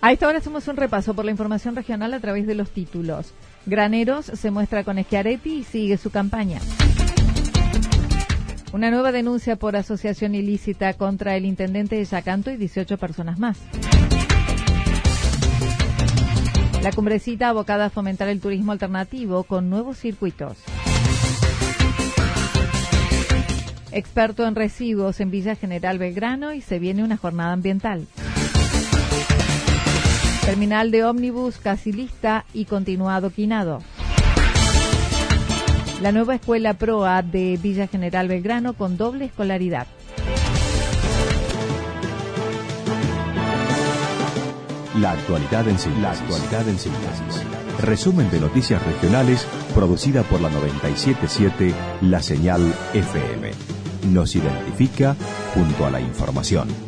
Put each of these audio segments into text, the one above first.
A esta hora hacemos un repaso por la información regional a través de los títulos. Graneros se muestra con Schiaretti y sigue su campaña. Una nueva denuncia por asociación ilícita contra el intendente de Yacanto y 18 personas más. La cumbrecita abocada a fomentar el turismo alternativo con nuevos circuitos. Experto en residuos en Villa General Belgrano y se viene una jornada ambiental. Terminal de ómnibus casi lista y continuado quinado. La nueva escuela PROA de Villa General Belgrano con doble escolaridad. La actualidad en síntesis. La actualidad en síntesis. Resumen de noticias regionales producida por la 977 La Señal FM. Nos identifica junto a la información.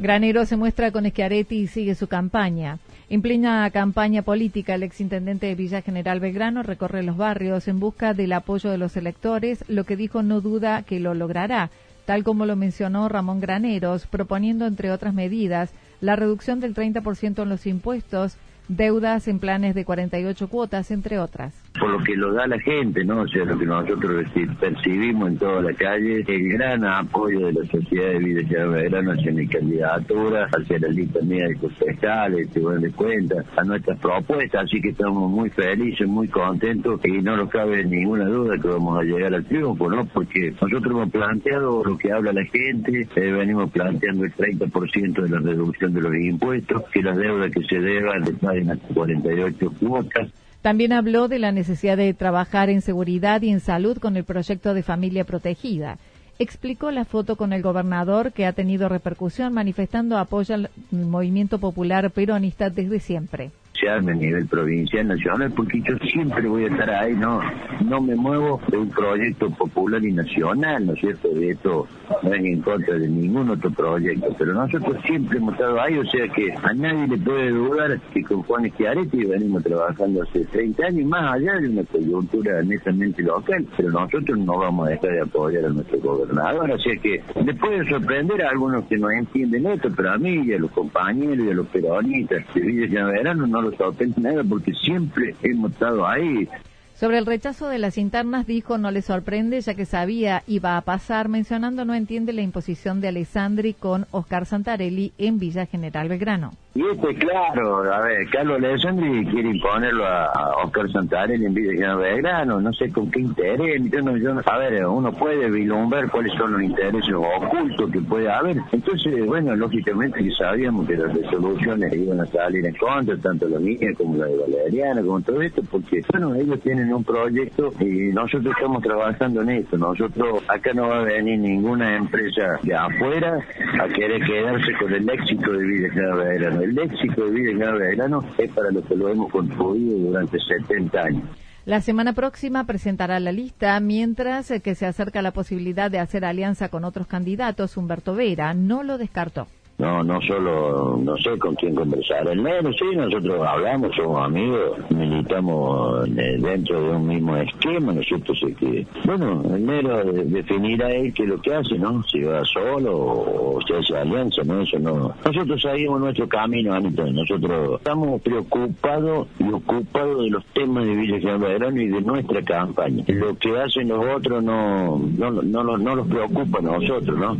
Granero se muestra con Schiaretti y sigue su campaña. En plena campaña política, el exintendente de Villa General Belgrano recorre los barrios en busca del apoyo de los electores, lo que dijo no duda que lo logrará, tal como lo mencionó Ramón Graneros, proponiendo, entre otras medidas, la reducción del 30% en los impuestos, deudas en planes de 48 cuotas, entre otras por lo que lo da la gente, ¿no? O sea, lo que nosotros percibimos en toda la calle, el gran apoyo de la sociedad de vida Belgrano hacia mi candidatura, hacia la lista mía de fiscales, te de cuenta, a nuestras propuestas, así que estamos muy felices, muy contentos y no nos cabe ninguna duda que vamos a llegar al triunfo, ¿no? Porque nosotros hemos planteado lo que habla la gente, eh, venimos planteando el 30% de la reducción de los impuestos, que las deudas que se deban le paguen hasta 48 cuotas, también habló de la necesidad de trabajar en seguridad y en salud con el proyecto de familia protegida. Explicó la foto con el gobernador que ha tenido repercusión manifestando apoyo al movimiento popular peronista desde siempre a nivel provincial, nacional, porque yo siempre voy a estar ahí, no no me muevo de un proyecto popular y nacional, ¿no es cierto? De esto no es en contra de ningún otro proyecto, pero nosotros siempre hemos estado ahí, o sea que a nadie le puede dudar que con Juan Schiaretti venimos trabajando hace 30 años, más allá de una coyuntura netamente local, pero nosotros no vamos a dejar de apoyar a nuestro gobernador, o sea que le puede sorprender a algunos que no entienden esto, pero a mí y a los compañeros y a los peronistas de Villa Verano no los nada porque siempre hemos estado ahí. Sobre el rechazo de las internas dijo no le sorprende ya que sabía iba a pasar, mencionando no entiende la imposición de Alessandri con Oscar Santarelli en Villa General Belgrano. Y este, claro, a ver, Carlos Alessandri quiere imponerlo a, Oscar Santarelli en Villa General Belgrano, no sé con qué interés, a ver, uno puede vislumbrar cuáles son los intereses ocultos que puede haber. Entonces, bueno, lógicamente que sabíamos que las resoluciones iban a salir en contra, tanto la mía como la de Valeriana, como todo esto, porque, bueno, ellos tienen un proyecto y nosotros estamos trabajando en esto. Nosotros, acá no va a venir ninguna empresa de afuera a querer quedarse con el éxito de Vida Verano. El éxito de Vida Verano es para lo que lo hemos construido durante 70 años. La semana próxima presentará la lista, mientras que se acerca la posibilidad de hacer alianza con otros candidatos. Humberto Vera no lo descartó. No no solo, no sé con quién conversar. El Nero, sí, nosotros hablamos, somos amigos, militamos dentro de un mismo esquema, ¿no? Sé que, bueno, el Nero definirá él qué es lo que hace, ¿no? Si va solo o, si hace alianza, ¿no? Eso no. Nosotros seguimos nuestro camino, Anita. Nosotros estamos preocupados y ocupados de los temas de Villa General y de nuestra campaña. Lo que hacen los otros no, no, no, no, no los preocupa a nosotros, ¿no?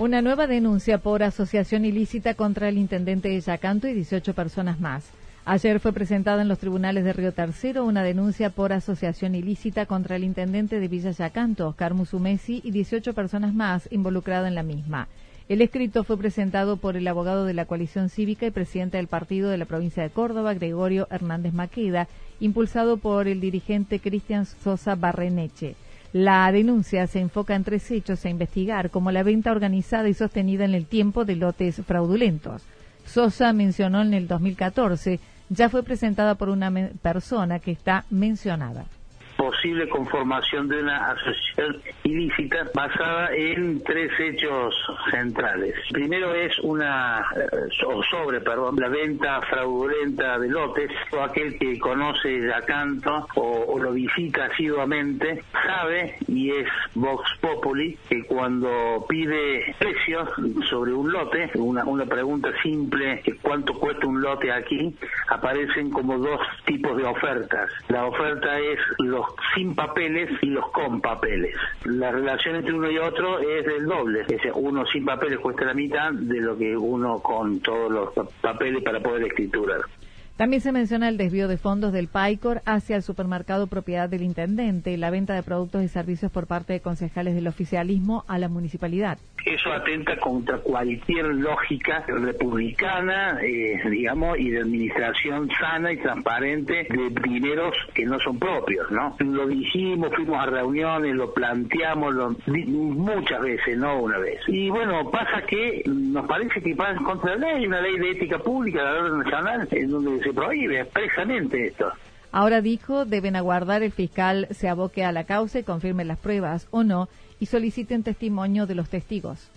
Una nueva denuncia por asociación ilícita contra el intendente de Yacanto y 18 personas más. Ayer fue presentada en los tribunales de Río Tercero una denuncia por asociación ilícita contra el intendente de Villa Yacanto, Oscar Musumesi, y 18 personas más involucradas en la misma. El escrito fue presentado por el abogado de la coalición cívica y presidente del partido de la provincia de Córdoba, Gregorio Hernández Maqueda, impulsado por el dirigente Cristian Sosa Barreneche. La denuncia se enfoca en tres hechos a investigar, como la venta organizada y sostenida en el tiempo de lotes fraudulentos. Sosa mencionó en el 2014, ya fue presentada por una persona que está mencionada posible conformación de una asociación ilícita basada en tres hechos centrales. Primero es una eh, sobre, perdón, la venta fraudulenta de lotes. O aquel que conoce Yacanto o, o lo visita asiduamente sabe y es Vox Populi que cuando pide precios sobre un lote, una, una pregunta simple, ¿cuánto cuesta un lote aquí? Aparecen como dos tipos de ofertas. La oferta es los sin papeles y los con papeles. La relación entre uno y otro es del doble. Es uno sin papeles cuesta la mitad de lo que uno con todos los papeles para poder escriturar. También se menciona el desvío de fondos del PAICOR hacia el supermercado propiedad del intendente y la venta de productos y servicios por parte de concejales del oficialismo a la municipalidad. Eso atenta contra cualquier lógica republicana, eh, digamos, y de administración sana y transparente de dineros que no son propios, ¿no? Lo dijimos, fuimos a reuniones, lo planteamos muchas veces, no una vez. Y bueno, pasa que nos parece que en contra la ley, una ley de ética pública la orden nacional, en donde se prohíbe expresamente esto. Ahora dijo, deben aguardar el fiscal se aboque a la causa y confirme las pruebas o no y soliciten testimonio de los testigos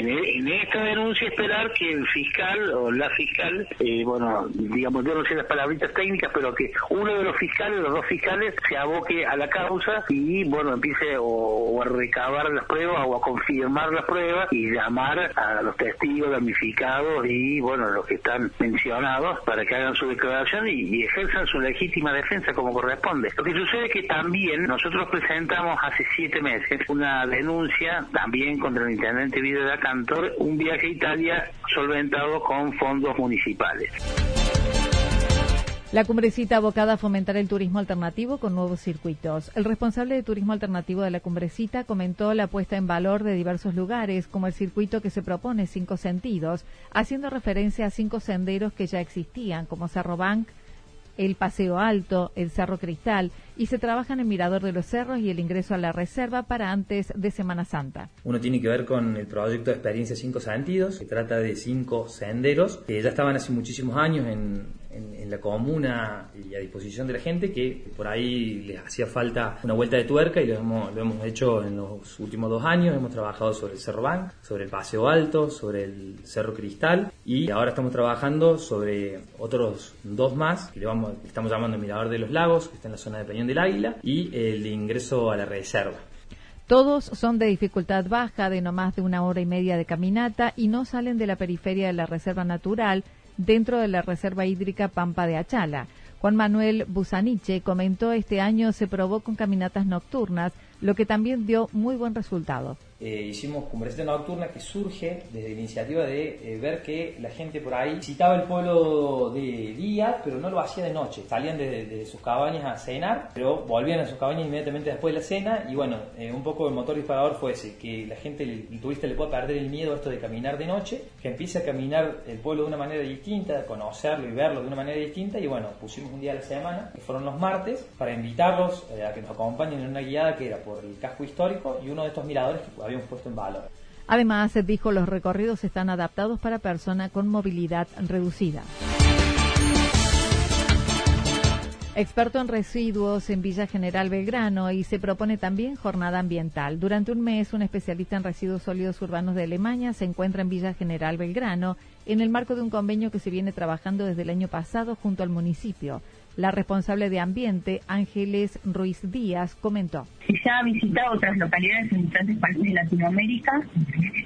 en, esta denuncia esperar que el fiscal o la fiscal, eh, bueno, digamos, yo no sé las palabritas técnicas, pero que uno de los fiscales, los dos fiscales, se aboque a la causa y, bueno, empiece o, a recabar las pruebas o a confirmar las pruebas y llamar a los testigos damnificados y, bueno, los que están mencionados para que hagan su declaración y, ejerzan su legítima defensa como corresponde. Lo que sucede es que también nosotros presentamos hace siete meses una denuncia también contra el intendente de Cantor un viaje a Italia solventado con fondos municipales. La cumbrecita abocada a fomentar el turismo alternativo con nuevos circuitos. El responsable de turismo alternativo de la cumbrecita comentó la puesta en valor de diversos lugares, como el circuito que se propone Cinco Sentidos, haciendo referencia a cinco senderos que ya existían, como Cerro Bank, el Paseo Alto, el Cerro Cristal y se trabaja en el Mirador de los Cerros y el ingreso a la reserva para antes de Semana Santa. Uno tiene que ver con el proyecto de Experiencia Cinco Sentidos, que trata de cinco senderos que ya estaban hace muchísimos años en, en, comuna y a disposición de la gente que por ahí les hacía falta una vuelta de tuerca y lo hemos, lo hemos hecho en los últimos dos años. Hemos trabajado sobre el Cerro Bank, sobre el Paseo Alto, sobre el Cerro Cristal y ahora estamos trabajando sobre otros dos más que le vamos, estamos llamando el Mirador de los Lagos, que está en la zona de Peñón del Águila, y el ingreso a la reserva. Todos son de dificultad baja, de no más de una hora y media de caminata y no salen de la periferia de la reserva natural, dentro de la Reserva Hídrica Pampa de Achala. Juan Manuel Busaniche comentó este año se probó con caminatas nocturnas, lo que también dio muy buen resultado. Eh, hicimos conversación nocturna que surge desde la iniciativa de eh, ver que la gente por ahí visitaba el pueblo de día, pero no lo hacía de noche. Salían de, sus cabañas a cenar, pero volvían a sus cabañas inmediatamente después de la cena. Y bueno, eh, un poco el motor disparador fue ese, que la gente, el, turista le puede perder el miedo a esto de caminar de noche, que empiece a caminar el pueblo de una manera distinta, conocerlo y verlo de una manera distinta. Y bueno, pusimos un día a la semana, que fueron los martes, para invitarlos a que nos acompañen en una guiada que era por el casco histórico y uno de estos miradores que había puesto en valor. Además, dijo, los recorridos están adaptados para personas con movilidad reducida. experto en residuos en Villa General Belgrano y se propone también jornada ambiental. Durante un mes, un especialista en residuos sólidos urbanos de Alemania se encuentra en Villa General Belgrano en el marco de un convenio que se viene trabajando desde el año pasado junto al municipio. La responsable de Ambiente, Ángeles Ruiz Díaz, comentó. Ya ha visitado otras localidades en diferentes países de Latinoamérica.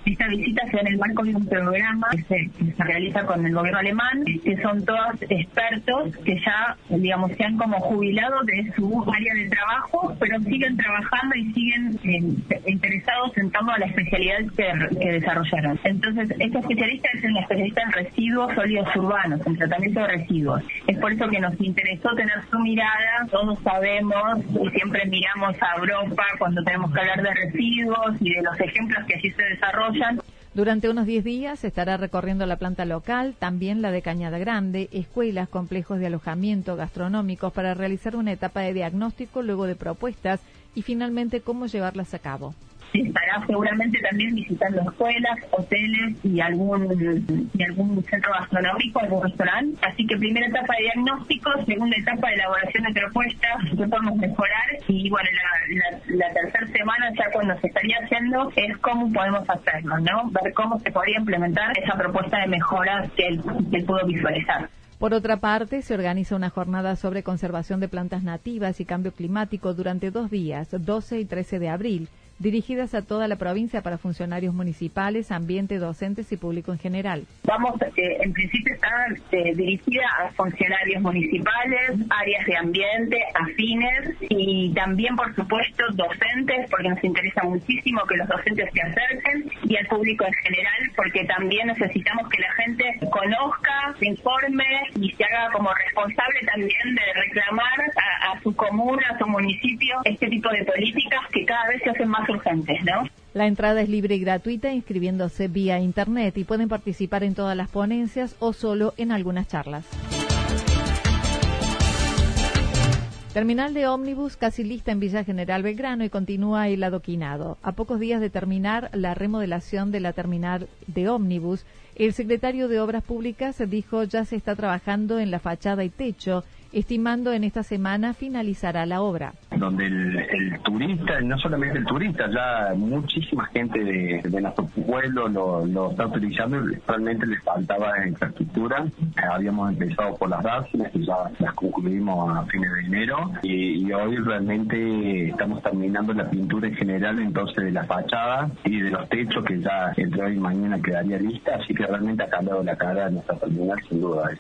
Esta visita se da en el marco de un programa que se, realiza con el gobierno alemán, que son todos expertos que ya, digamos, se han como jubilado de su área de trabajo, pero siguen trabajando y siguen eh, interesados en torno a la especialidad que, desarrollaron. Entonces, este especialista es un especialista en residuos sólidos urbanos, en tratamiento de residuos. Es por eso que nos interesa tener su mirada. Todos sabemos y siempre miramos a Europa cuando tenemos que hablar de residuos y de los ejemplos que allí se desarrollan. Durante unos 10 días estará recorriendo la planta local, también la de Cañada Grande, escuelas, complejos de alojamiento gastronómicos para realizar una etapa de diagnóstico, luego de propuestas y finalmente cómo llevarlas a cabo estará seguramente también visitando escuelas, hoteles y algún y algún centro gastronómico, algún restaurante. Así que primera etapa de diagnóstico, segunda etapa de elaboración de propuestas, que podemos mejorar y bueno, la, tercera semana ya cuando se estaría haciendo es cómo podemos hacerlo, ¿no? Ver cómo se podría implementar esa propuesta de mejora que él, que él pudo visualizar. Por otra parte, se organiza una jornada sobre conservación de plantas nativas y cambio climático durante dos días, 12 y 13 de abril, dirigidas a toda la provincia para funcionarios municipales, ambiente, docentes y público en general. Vamos, eh, en principio está eh, dirigida a funcionarios municipales, áreas de ambiente, afines y también, por supuesto, docentes, porque nos interesa muchísimo que los docentes se acerquen y al público en general, porque también necesitamos que la gente conozca, se informe y se haga como responsable también de reclamar a, a su comuna, a su municipio, este tipo de políticas que cada vez se hacen más urgentes, ¿no? La entrada es libre y gratuita inscribiéndose vía internet y pueden participar en todas las ponencias o solo en algunas charlas. Terminal de ómnibus casi lista en Villa General Belgrano y continúa el adoquinado. A pocos días de terminar la remodelación de la terminal de ómnibus, el secretario de Obras Públicas dijo ya se está trabajando en la fachada y techo estimando en esta semana finalizará la obra. Donde el, turista, no solamente el turista, ya muchísima gente de, nuestro pueblo lo, está utilizando realmente les faltaba infraestructura. habíamos empezado por las dácilas y ya las concluimos a fines de enero y, hoy realmente estamos terminando la pintura en general entonces de la fachada y de los techos que ya entre hoy y mañana quedaría lista, así que realmente ha cambiado la cara de nuestra terminal sin duda.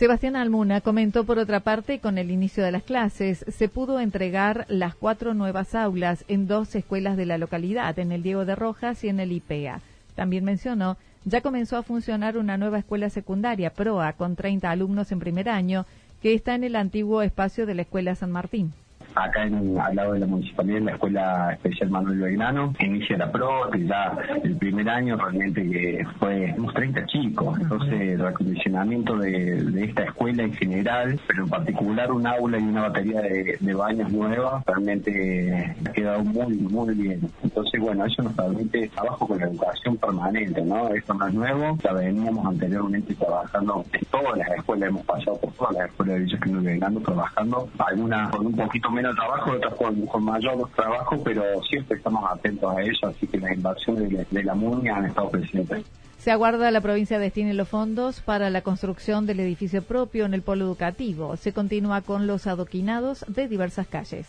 Sebastián Almuna comentó por otra parte, con el inicio de las clases, se pudo entregar las cuatro nuevas aulas en dos escuelas de la localidad, en el Diego de Rojas y en el IPEA. También mencionó, ya comenzó a funcionar una nueva escuela secundaria, PROA, con 30 alumnos en primer año, que está en el antiguo espacio de la Escuela San Martín acá en, al lado de la municipalidad, en la Escuela Especial Manuel Belgrano, inicia la PRO, que ya el primer año realmente que fue unos 30 chicos, entonces el acondicionamiento de, esta escuela en general, pero en particular un aula y una batería de, baños nuevas, realmente ha quedado muy, muy bien. Entonces, bueno, eso nos permite trabajo con la educación permanente, ¿no? Esto no es nuevo, ya veníamos anteriormente trabajando en todas las escuelas, hemos pasado por todas las escuelas de Villa General trabajando, algunas con un poquito menos trabajo, otras con, mayor trabajo, pero siempre estamos atentos a eso, así que las inversiones de, la MUNI han estado presentes. Se aguarda la provincia destine los fondos para la construcción del edificio propio en el polo educativo. Se continúa con los adoquinados de diversas calles.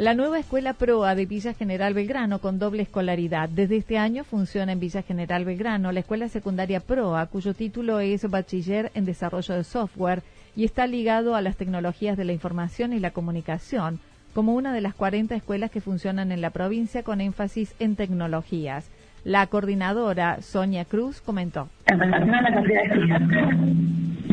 La nueva escuela PROA de Villa General Belgrano con doble escolaridad. Desde este año funciona en Villa General Belgrano la escuela secundaria PROA, cuyo título es Bachiller en Desarrollo de Software y está ligado a las tecnologías de la información y la comunicación, como una de las 40 escuelas que funcionan en la provincia con énfasis en tecnologías. La coordinadora Sonia Cruz comentó.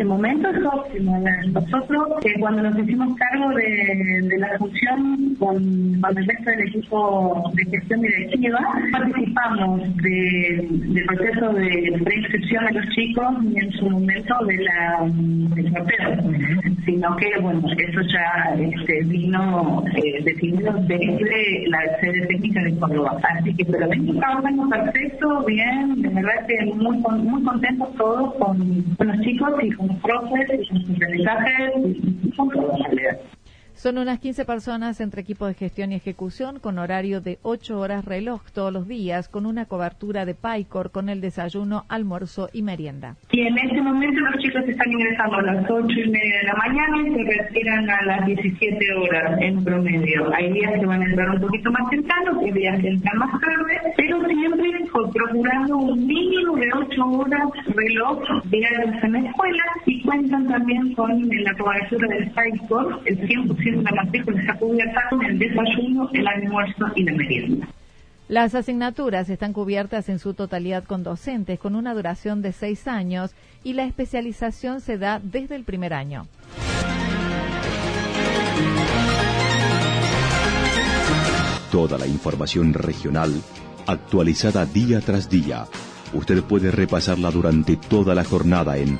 Momento es óptimo. Nosotros, que cuando nos hicimos cargo de, la función con, el resto del equipo de gestión directiva, participamos del proceso de preinscripción de los chicos y en su momento de la, del sorteo, sino que, bueno, eso ya este, vino eh, definido desde la sede técnica de Córdoba. Así que, pero trabajamos perfecto, bien, de verdad que muy, muy contentos todos con los chicos y con sus profes, sus aprendizajes, son todos realidad. Son unas 15 personas entre equipo de gestión y ejecución con horario de 8 horas reloj todos los días, con una cobertura de PICOR con el desayuno, almuerzo y merienda. Y en este momento los chicos están ingresando a las 8 y media de la mañana y se retiran a las 17 horas en promedio. Hay días que van a entrar un poquito más temprano, hay días que entran más tarde, pero siempre procurando un mínimo de 8 horas reloj diarios en la escuela y cuentan también con la cobertura del PICOR, el 100% la matrícula está cubierta con el desayuno, el almuerzo y la merienda. Las asignaturas están cubiertas en su totalidad con docentes, con una duración de seis años y la especialización se da desde el primer año. Toda la información regional actualizada día tras día. Usted puede repasarla durante toda la jornada en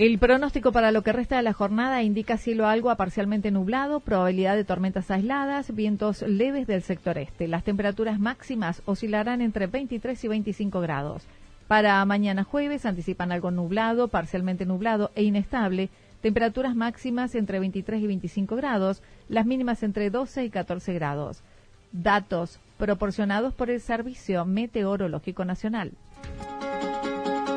El pronóstico para lo que resta de la jornada indica cielo algo a parcialmente nublado, probabilidad de tormentas aisladas, vientos leves del sector este. Las temperaturas máximas oscilarán entre 23 y 25 grados. Para mañana jueves anticipan algo nublado, parcialmente nublado e inestable, temperaturas máximas entre 23 y 25 grados, las mínimas entre 12 y 14 grados. Datos proporcionados por el Servicio Meteorológico Nacional.